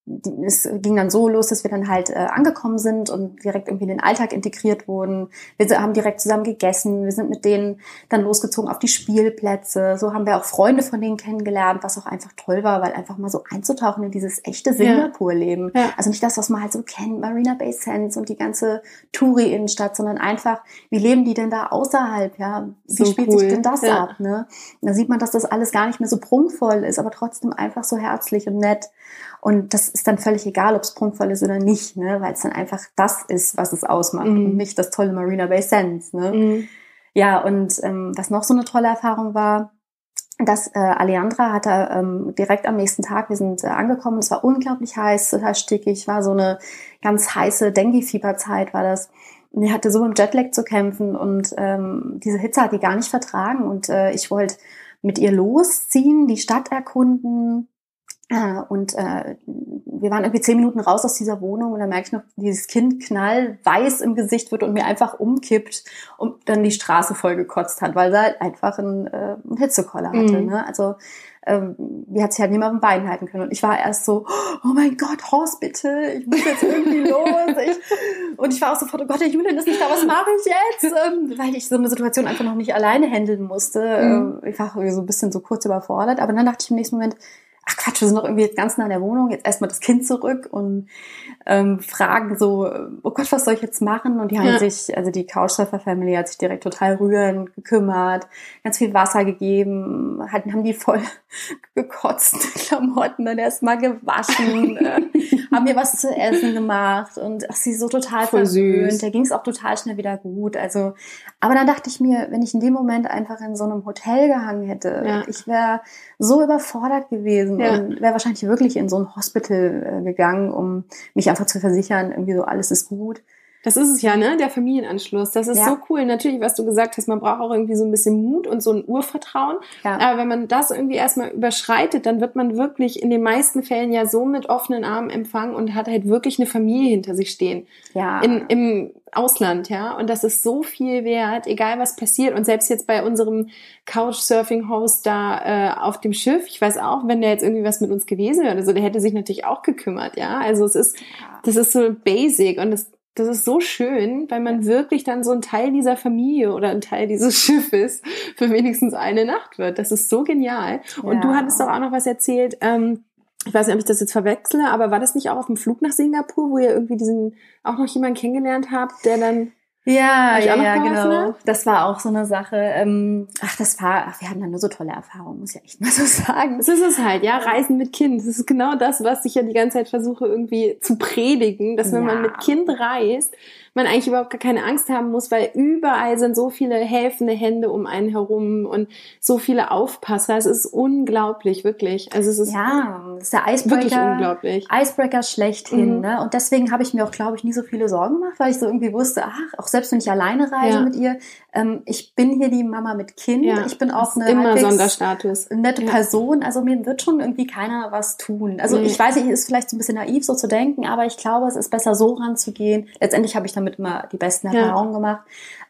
die- es ging dann so los, dass wir dann halt äh, angekommen sind und direkt irgendwie in den Alltag integriert wurden. Wir haben direkt zusammen gegessen. Wir sind mit denen dann losgezogen auf die Spielplätze. So haben wir auch Freunde von denen kennengelernt, was auch einfach toll war, weil einfach mal so einzutauchen in dieses echte Singapur-Leben. Ja. Also nicht das, was man halt so kennt, Marina Bay Sands und die ganze Touri-Innenstadt, sondern einfach, wie leben die denn da außerhalb? Ja, wie So spielt cool. sich denn das Ja. ab? Ne? Da sieht man, dass das alles gar nicht mehr so prunkvoll ist, aber trotzdem einfach so herzlich und nett. Und das ist dann völlig egal, ob es prunkvoll ist oder nicht, ne? weil es dann einfach das ist, was es ausmacht Mhm. und nicht das tolle Marina Bay Sands. Ne? Mhm. Ja, und ähm, was noch so eine tolle Erfahrung war, dass äh, Alejandra hatte ähm, direkt am nächsten Tag, wir sind äh, angekommen, es war unglaublich heiß, total stickig, war so eine ganz heiße Dengue-Fieberzeit war das. Und die hatte so mit Jetlag zu kämpfen und ähm, diese Hitze hat die gar nicht vertragen und äh, ich wollte mit ihr losziehen, die Stadt erkunden, und äh, wir waren irgendwie zehn Minuten raus aus dieser Wohnung und dann merke ich noch, dieses Kind knallweiß im Gesicht wird und mir einfach umkippt und dann die Straße voll gekotzt hat, weil sie halt einfach einen, äh, einen Hitzekoller hatte. Mhm. Ne? Also ähm, die hat sich halt auf den Beinen halten können. Und ich war erst so, oh mein Gott, Horst, bitte, ich muss jetzt irgendwie los. Ich, und ich war auch sofort, oh Gott, der Julian ist nicht da, was mache ich jetzt? Ähm, weil ich so eine Situation einfach noch nicht alleine handeln musste. Mhm. Ähm, Ich war so ein bisschen so kurz überfordert. Aber dann dachte ich im nächsten Moment, ach Quatsch, wir sind doch irgendwie jetzt ganz nah an der Wohnung, jetzt erstmal das Kind zurück und ähm, fragen so, oh Gott, was soll ich jetzt machen? Und die haben Ja. sich, also die Couchsurfer-Family hat sich direkt total rührend gekümmert, ganz viel Wasser gegeben, hatten, haben die voll gekotzt, Klamotten dann erstmal gewaschen, äh, haben mir was zu essen gemacht und ach, sie so total Voll verwöhnt. Da ging es auch total schnell wieder gut. Also, aber dann dachte ich mir, wenn ich in dem Moment einfach in so einem Hotel gehangen hätte, Ja. ich wäre so überfordert gewesen Ja. und wäre wahrscheinlich wirklich in so ein Hospital äh, gegangen, um mich einfach zu versichern, irgendwie so alles ist gut. Das ist es ja, ne? Der Familienanschluss. Das ist Ja. so cool. Natürlich, was du gesagt hast, man braucht auch irgendwie so ein bisschen Mut und so ein Urvertrauen. Ja. Aber wenn man das irgendwie erstmal überschreitet, dann wird man wirklich in den meisten Fällen ja so mit offenen Armen empfangen und hat halt wirklich eine Familie hinter sich stehen. ja. In, Im Ausland, ja. Und das ist so viel wert, egal was passiert. Und selbst jetzt bei unserem Couchsurfing-Host da äh, auf dem Schiff, ich weiß auch, wenn der jetzt irgendwie was mit uns gewesen wäre oder so, der hätte sich natürlich auch gekümmert, ja. Also es ist, das ist so basic und das, das ist so schön, weil man wirklich dann so ein Teil dieser Familie oder ein Teil dieses Schiffes für wenigstens eine Nacht wird. Das ist so genial. Und Ja. du hattest doch auch noch was erzählt, ähm, ich weiß nicht, ob ich das jetzt verwechsle, aber war das nicht auch auf dem Flug nach Singapur, wo ihr irgendwie diesen auch noch jemanden kennengelernt habt, der dann Ja, ja, ja, genau. hat? Das war auch so eine Sache. Ähm, ach, das war, ach, wir hatten da nur so tolle Erfahrungen, muss ich ja echt mal so sagen. Das ist es halt, ja, Reisen mit Kind. Das ist genau das, was ich ja die ganze Zeit versuche irgendwie zu predigen, dass wenn Ja. man mit Kind reist, man eigentlich überhaupt gar keine Angst haben muss, weil überall sind so viele helfende Hände um einen herum und so viele Aufpasser. Es ist unglaublich, wirklich. Also es ist Ja, das ist der wirklich Icebreaker. unglaublich. Icebreaker schlechthin, Mhm. ne? Und deswegen habe ich mir auch, glaube ich, nie so viele Sorgen gemacht, weil ich so irgendwie wusste, ach, auch selbst wenn ich alleine reise Ja. mit ihr, ähm, ich bin hier die Mama mit Kind. Ja, ich bin auch eine immer Sonderstatus. nette Ja. Person. Also mir wird schon irgendwie keiner was tun. Also Nee. ich weiß nicht, ist vielleicht so ein bisschen naiv so zu denken, aber ich glaube, es ist besser so ranzugehen. Letztendlich habe ich damit immer die besten Ja. Erfahrungen gemacht,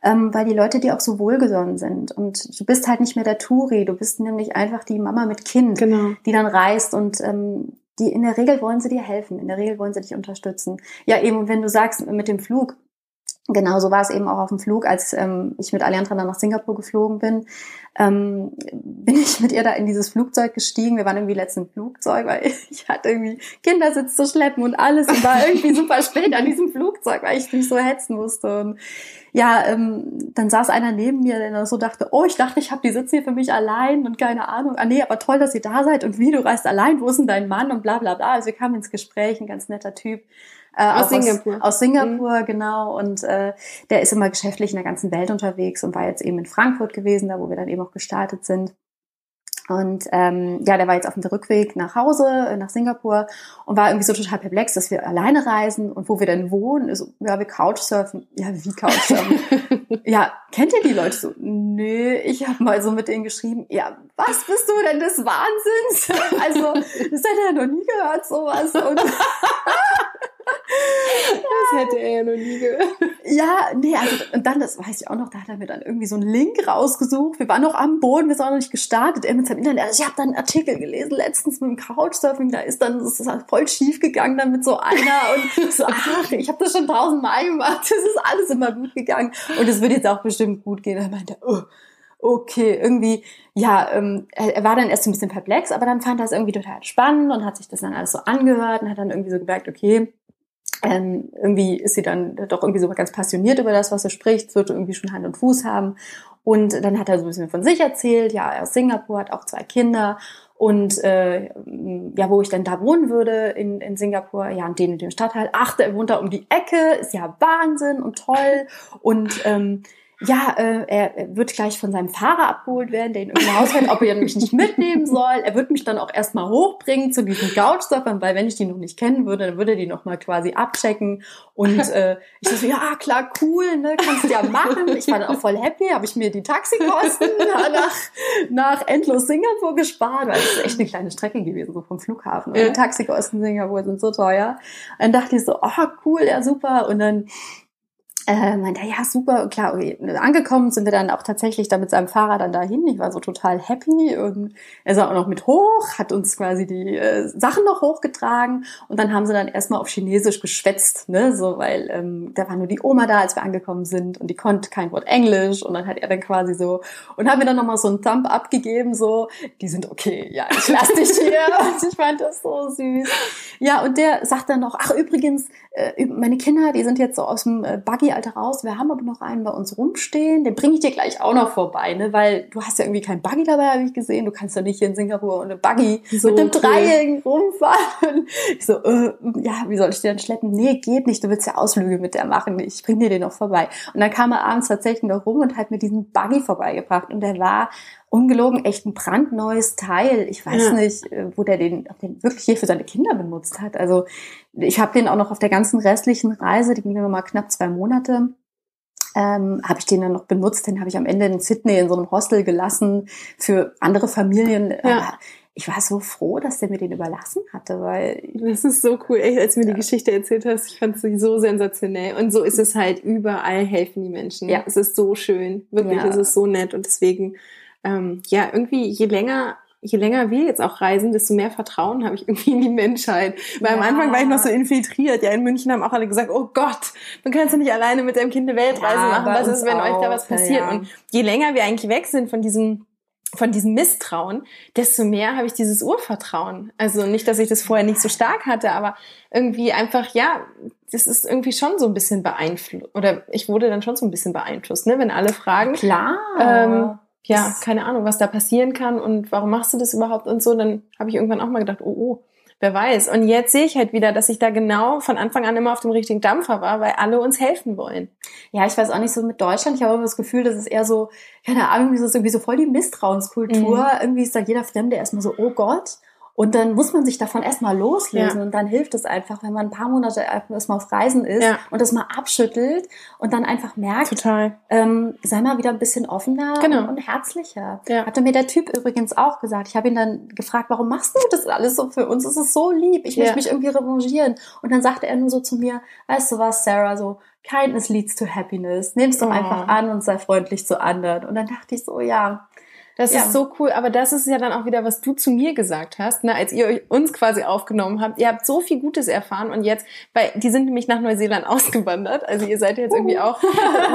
ähm, weil die Leute dir auch so wohlgesonnen sind. Und du bist halt nicht mehr der Touri, du bist nämlich einfach die Mama mit Kind Genau. die dann reist und ähm, die in der Regel wollen sie dir helfen, in der Regel wollen sie dich unterstützen. Ja, eben, wenn du sagst mit dem Flug, genau so war es eben auch auf dem Flug, als ähm, ich mit Alliantra dann nach Singapur geflogen bin, ähm, bin ich mit ihr da in dieses Flugzeug gestiegen. Wir waren irgendwie letzten Flugzeug, weil ich hatte irgendwie Kindersitz zu schleppen und alles und war irgendwie super spät an diesem Flugzeug, weil ich mich so hetzen musste. Und ja, ähm, dann saß einer neben mir, der so dachte, oh, ich dachte, ich habe die Sitze hier für mich allein und keine Ahnung. Ah nee, aber toll, dass ihr da seid und wie, du reist allein, wo ist denn dein Mann und bla bla bla. Also wir kamen ins Gespräch, ein ganz netter Typ. Äh, Aus Singapur. Aus, Singapur, genau. Und äh, der ist immer geschäftlich in der ganzen Welt unterwegs und war jetzt eben in Frankfurt gewesen, da wo wir dann eben auch gestartet sind. Und ähm, ja, der war jetzt auf dem Rückweg nach Hause, äh, nach Singapur und war irgendwie so total perplex, dass wir alleine reisen und wo wir denn wohnen, ist, so, ja, wir Couchsurfen. Ja, wie Couchsurfen? ja, kennt ihr die Leute so? Nö, ich habe mal so mit denen geschrieben, ja, was bist du denn des Wahnsinns? Also, das hat er noch nie gehört, sowas. Und Das hätte er ja noch nie gehört. Ja, nee, also und dann, das weiß ich auch noch, da hat er mir dann irgendwie so einen Link rausgesucht. Wir waren noch am Boden, wir sind auch noch nicht gestartet. Er mit seinem Internet, also ich habe dann einen Artikel gelesen letztens mit dem Couchsurfing, da ist dann das ist halt voll schief gegangen dann mit so einer und ich so, ach, ich habe das schon tausendmal gemacht, das ist alles immer gut gegangen und es wird jetzt auch bestimmt gut gehen. Er meinte, oh, okay, irgendwie, ja, ähm, er, er war dann erst so ein bisschen perplex, aber dann fand er es irgendwie total spannend und hat sich das dann alles so angehört und hat dann irgendwie so gemerkt, okay, ähm, irgendwie ist sie dann doch irgendwie so ganz passioniert über das, was sie spricht, wird irgendwie schon Hand und Fuß haben. Und dann hat er so ein bisschen von sich erzählt, ja, er ist aus Singapur, hat auch zwei Kinder und äh, ja, wo ich denn da wohnen würde in, in Singapur, ja, in dem, in dem Stadtteil. Ach, der wohnt da um die Ecke, ist ja Wahnsinn und toll. Und ähm, ja, äh, er, wird gleich von seinem Fahrer abgeholt werden, der ihn irgendwie ausfällt, ob er mich nicht mitnehmen soll. Er wird mich dann auch erstmal hochbringen zu diesen Couchsurfern, weil wenn ich die noch nicht kennen würde, dann würde er die nochmal quasi abchecken. Und äh, ich dachte so, ja, klar, cool, ne, kannst du ja machen. Ich war dann auch voll happy, habe ich mir die Taxikosten nach, nach endlos Singapur gespart, weil es ist echt eine kleine Strecke gewesen, so vom Flughafen. Und Ja. die Taxikosten in Singapur sind so teuer. Und dann dachte ich so, oh, cool, ja, super. Und dann äh, meinte er, ja, super, klar, okay. Angekommen sind wir dann auch tatsächlich da mit seinem Fahrer dann dahin. Ich war so total happy und er sah auch noch mit hoch, hat uns quasi die äh, Sachen noch hochgetragen und dann haben sie dann erstmal auf Chinesisch geschwätzt, ne, so, weil ähm, da war nur die Oma da, als wir angekommen sind und die konnte kein Wort Englisch und dann hat er dann quasi so und hat mir dann nochmal so einen Thumb abgegeben, so, die sind okay, ja, ich lass dich hier und ich fand das so süß. Ja, und der sagt dann noch, ach übrigens, äh, meine Kinder, die sind jetzt so aus dem Buggy-Alter raus. Wir haben aber noch einen bei uns rumstehen. Den bringe ich dir gleich auch noch vorbei, ne? Weil du hast ja irgendwie kein Buggy dabei, habe ich gesehen. Du kannst ja nicht hier in Singapur ohne Buggy So mit dem cool. Dreijährigen rumfahren. Ich so, äh, ja, wie soll ich den schleppen? Nee, geht nicht. Du willst ja Ausflüge mit der machen. Ich bring dir den noch vorbei. Und dann kam er abends tatsächlich noch rum und hat mir diesen Buggy vorbeigebracht. Und der war ungelogen echt ein brandneues Teil. Ich weiß Ja. nicht, äh, wo der den, ob den wirklich hier für seine Kinder benutzt hat. Also ich habe den auch noch auf der ganzen restlichen Reise, die ging noch mal knapp zwei Monate, ähm, habe ich den dann noch benutzt. Den habe ich am Ende in Sydney in so einem Hostel gelassen für andere Familien. Ja. Aber ich war so froh, dass der mir den überlassen hatte, weil Das ist so cool. Echt, als du mir die Geschichte erzählt hast, ich fand sie so sensationell. Und so ist es halt überall helfen die Menschen. Ja. Es ist so schön. Wirklich, Ja. es ist so nett. Und deswegen, ähm, ja, irgendwie, je länger, je länger wir jetzt auch reisen, desto mehr Vertrauen habe ich irgendwie in die Menschheit. Weil am Ja. Anfang war ich noch so infiltriert. Ja, in München haben auch alle gesagt, oh Gott, du kannst ja nicht alleine mit deinem Kind eine Weltreise Ja, machen. Was ist, wenn euch da was auch. Passiert? ja. Und je länger wir eigentlich weg sind von diesem von diesem Misstrauen, desto mehr habe ich dieses Urvertrauen. Also nicht, dass ich das vorher nicht so stark hatte, aber irgendwie einfach, ja, das ist irgendwie schon so ein bisschen beeinflusst. Oder ich wurde dann schon so ein bisschen beeinflusst, ne? Wenn alle fragen, klar. ähm, ja, keine Ahnung, was da passieren kann und warum machst du das überhaupt und so, dann habe ich irgendwann auch mal gedacht, oh, oh, wer weiß. Und jetzt sehe ich halt wieder, dass ich da genau von Anfang an immer auf dem richtigen Dampfer war, weil alle uns helfen wollen. Ja, ich weiß auch nicht so mit Deutschland. Ich habe immer das Gefühl, das ist eher so, keine Ahnung, das ist irgendwie so voll die Misstrauenskultur. Mhm. Irgendwie ist da jeder Fremde erstmal so, oh Gott. Und dann muss man sich davon erstmal loslösen. Ja. Und dann hilft es einfach, wenn man ein paar Monate erstmal auf Reisen ist Ja. und das mal abschüttelt und dann einfach merkt, Total. ähm, sei mal wieder ein bisschen offener Genau. und, und herzlicher. Ja. Hatte mir der Typ übrigens auch gesagt. Ich habe ihn dann gefragt, warum machst du das alles so für uns? Es ist so lieb. Ich möchte mich irgendwie revanchieren. Und dann sagte er nur so zu mir, weißt du was, Sarah, so, kindness leads to happiness. Nimm's doch Oh. einfach an und sei freundlich zu anderen. Und dann dachte ich so, ja, Das Ja. ist so cool, aber das ist ja dann auch wieder, was du zu mir gesagt hast, ne, als ihr euch- uns quasi aufgenommen habt. Ihr habt so viel Gutes erfahren und jetzt, weil die sind nämlich nach Neuseeland ausgewandert. Also ihr seid jetzt irgendwie auch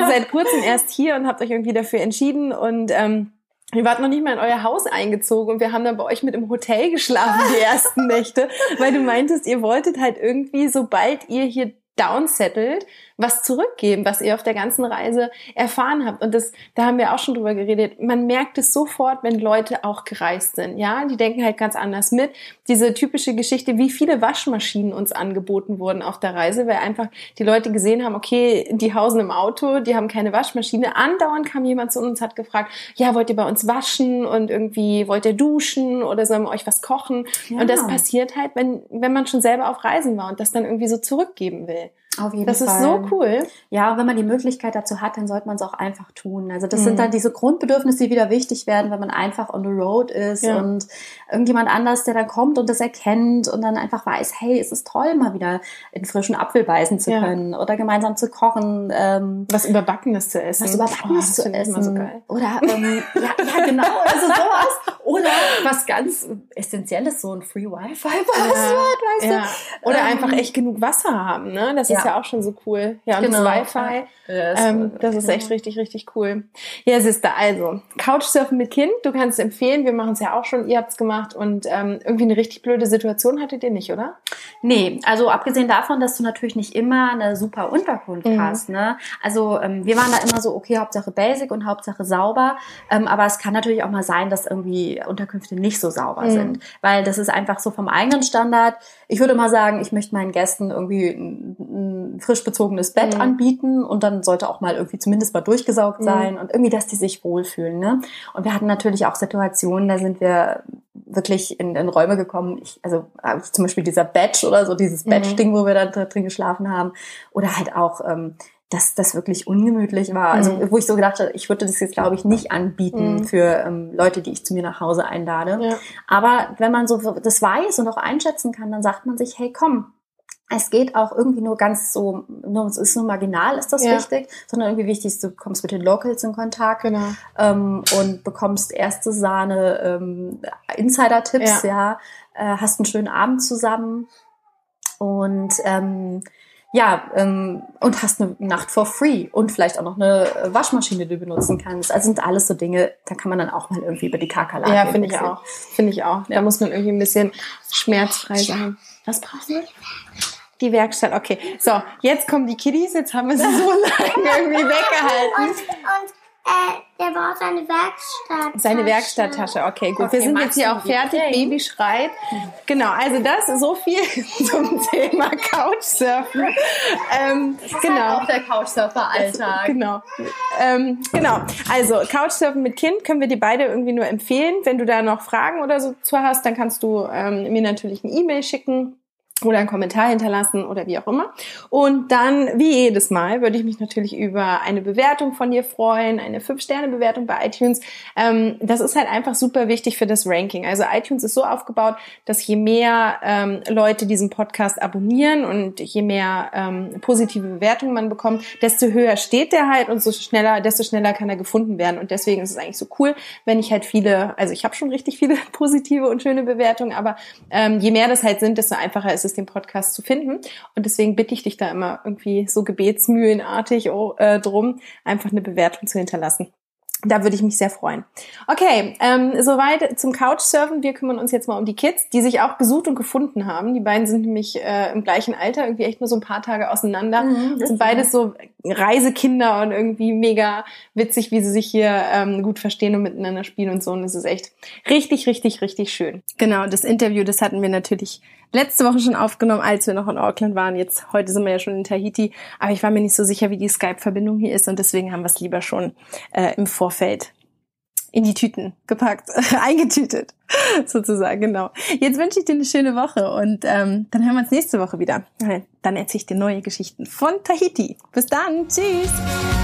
seit kurzem erst hier und habt euch irgendwie dafür entschieden und ähm, Ihr wart noch nicht mal in euer Haus eingezogen und wir haben dann bei euch mit im Hotel geschlafen die ersten Nächte, weil du meintest, ihr wolltet halt irgendwie, sobald ihr hier downsettelt, was zurückgeben, was ihr auf der ganzen Reise erfahren habt. Und das, da haben wir auch schon drüber geredet. Man merkt es sofort, wenn Leute auch gereist sind. Ja, die denken halt ganz anders mit. Diese typische Geschichte, wie viele Waschmaschinen uns angeboten wurden auf der Reise, weil einfach die Leute gesehen haben, okay, die hausen im Auto, die haben keine Waschmaschine. Andauernd kam jemand zu uns und hat gefragt, ja, wollt ihr bei uns waschen und irgendwie wollt ihr duschen oder sollen wir euch was kochen? Ja. Und das passiert halt, wenn, wenn man schon selber auf Reisen war und das dann irgendwie so zurückgeben will. Auf jeden Das Fall. ist so cool. Ja, und wenn man die Möglichkeit dazu hat, dann sollte man es auch einfach tun. Also das Mhm. sind dann diese Grundbedürfnisse, die wieder wichtig werden, wenn man einfach on the road ist Ja. und irgendjemand anders, der dann kommt und das erkennt und dann einfach weiß, hey, es ist toll, mal wieder in frischen Apfel beißen zu Ja. können oder gemeinsam zu kochen. Ähm, Was Überbackenes zu essen. was Überbackenes Oh, das zu essen. so geil. Oder ähm, ja, ja, genau, also sowas. Oder was ganz Essentielles, so ein Free Wi-Fi-Passwort, weißt Ja. Oder Ähm, einfach echt genug Wasser haben, ne? Das ist ja. Ja auch schon so cool. Ja, und Genau. das Wi-Fi. du? Das, Ähm, das ist echt richtig, richtig cool. Ja, Sister, also Couchsurfen mit Kind, du kannst es empfehlen. Wir machen es ja auch schon, ihr habt es gemacht und ähm, irgendwie eine richtig blöde Situation hattet ihr nicht, oder? Nee, also abgesehen davon, dass du natürlich nicht immer eine super Unterkunft Mhm. hast. Ne? Also ähm, wir waren da immer so, okay, Hauptsache basic und Hauptsache sauber. Ähm, aber es kann natürlich auch mal sein, dass irgendwie Unterkünfte nicht so sauber Mhm. sind. Weil das ist einfach so vom eigenen Standard. Ich würde mal sagen, ich möchte meinen Gästen irgendwie ein, ein frisch bezogenes Bett Mhm. anbieten und dann sollte auch mal irgendwie zumindest mal durchgesaugt Mhm. sein und irgendwie, dass die sich wohlfühlen. Ne? Und wir hatten natürlich auch Situationen, da sind wir wirklich in, in Räume gekommen. Ich, also äh, zum Beispiel dieser Badge oder so, dieses Mhm. Badge-Ding, wo wir da drin geschlafen haben. Oder halt auch, ähm, dass das wirklich ungemütlich war. Also Mhm. wo ich so gedacht habe, ich würde das jetzt, glaube ich, nicht anbieten Mhm. für ähm, Leute, die ich zu mir nach Hause einlade. Ja. Aber wenn man so das weiß und auch einschätzen kann, dann sagt man sich, hey, komm, es geht auch irgendwie nur ganz so, nur, es ist nur marginal, ist das Ja. wichtig, sondern irgendwie wichtig ist, du kommst mit den Locals in Kontakt Genau. ähm, und bekommst erste Sahne ähm, Insider-Tipps, ja, Äh, hast einen schönen Abend zusammen und ähm, ja, ähm, und hast eine Nacht for free und vielleicht auch noch eine Waschmaschine, die du benutzen kannst. Also sind alles so Dinge, da kann man dann auch mal irgendwie über die Kakerlake Ja, finde ich auch. Finde ich auch. Da muss man irgendwie ein bisschen schmerzfrei sein. Was brauchen wir? Die Werkstatt, okay. So, jetzt kommen die Kiddies, jetzt haben wir sie so lange irgendwie weggehalten. Und, und äh, der braucht seine Werkstatt. Seine Werkstatttasche, okay, gut. Okay, wir sind jetzt hier auch fertig. bringen? Baby schreit. Genau, also das ist so viel zum Thema Couchsurfen. Ähm, genau. Auch der Couchsurfer-Alltag. Genau. Ähm, genau. Also Couchsurfen mit Kind können wir dir beide irgendwie nur empfehlen. Wenn du da noch Fragen oder so zu hast, dann kannst du ähm, mir natürlich eine E-Mail schicken oder einen Kommentar hinterlassen oder wie auch immer. Und dann, wie jedes Mal, würde ich mich natürlich über eine Bewertung von dir freuen, eine 5-Sterne-Bewertung bei iTunes. Ähm, das ist halt einfach super wichtig für das Ranking. Also iTunes ist so aufgebaut, dass je mehr ähm, Leute diesen Podcast abonnieren und je mehr ähm, positive Bewertungen man bekommt, desto höher steht der halt und so schneller, desto schneller kann er gefunden werden. Und deswegen ist es eigentlich so cool, wenn ich halt viele, also ich habe schon richtig viele positive und schöne Bewertungen, aber ähm, je mehr das halt sind, desto einfacher ist es, den Podcast zu finden. Und deswegen bitte ich dich da immer irgendwie so gebetsmühlenartig oh, äh, drum, einfach eine Bewertung zu hinterlassen. Da würde ich mich sehr freuen. Okay, ähm, soweit zum Couchsurfen. Wir kümmern uns jetzt mal um die Kids, die sich auch gesucht und gefunden haben. Die beiden sind nämlich äh, im gleichen Alter, irgendwie echt nur so ein paar Tage auseinander. Mhm, sind beides so Reisekinder und irgendwie mega witzig, wie sie sich hier ähm, gut verstehen und miteinander spielen und so. Und es ist echt richtig, richtig, richtig schön. Genau, das Interview, das hatten wir natürlich letzte Woche schon aufgenommen, als wir noch in Auckland waren. Jetzt, heute sind wir ja schon in Tahiti. Aber ich war mir nicht so sicher, wie die Skype-Verbindung hier ist. Und deswegen haben wir es lieber schon äh, im Vorfeld in die Tüten gepackt, eingetütet sozusagen, genau. Jetzt wünsche ich dir eine schöne Woche und ähm, dann hören wir uns nächste Woche wieder. Dann erzähle ich dir neue Geschichten von Tahiti. Bis dann, tschüss!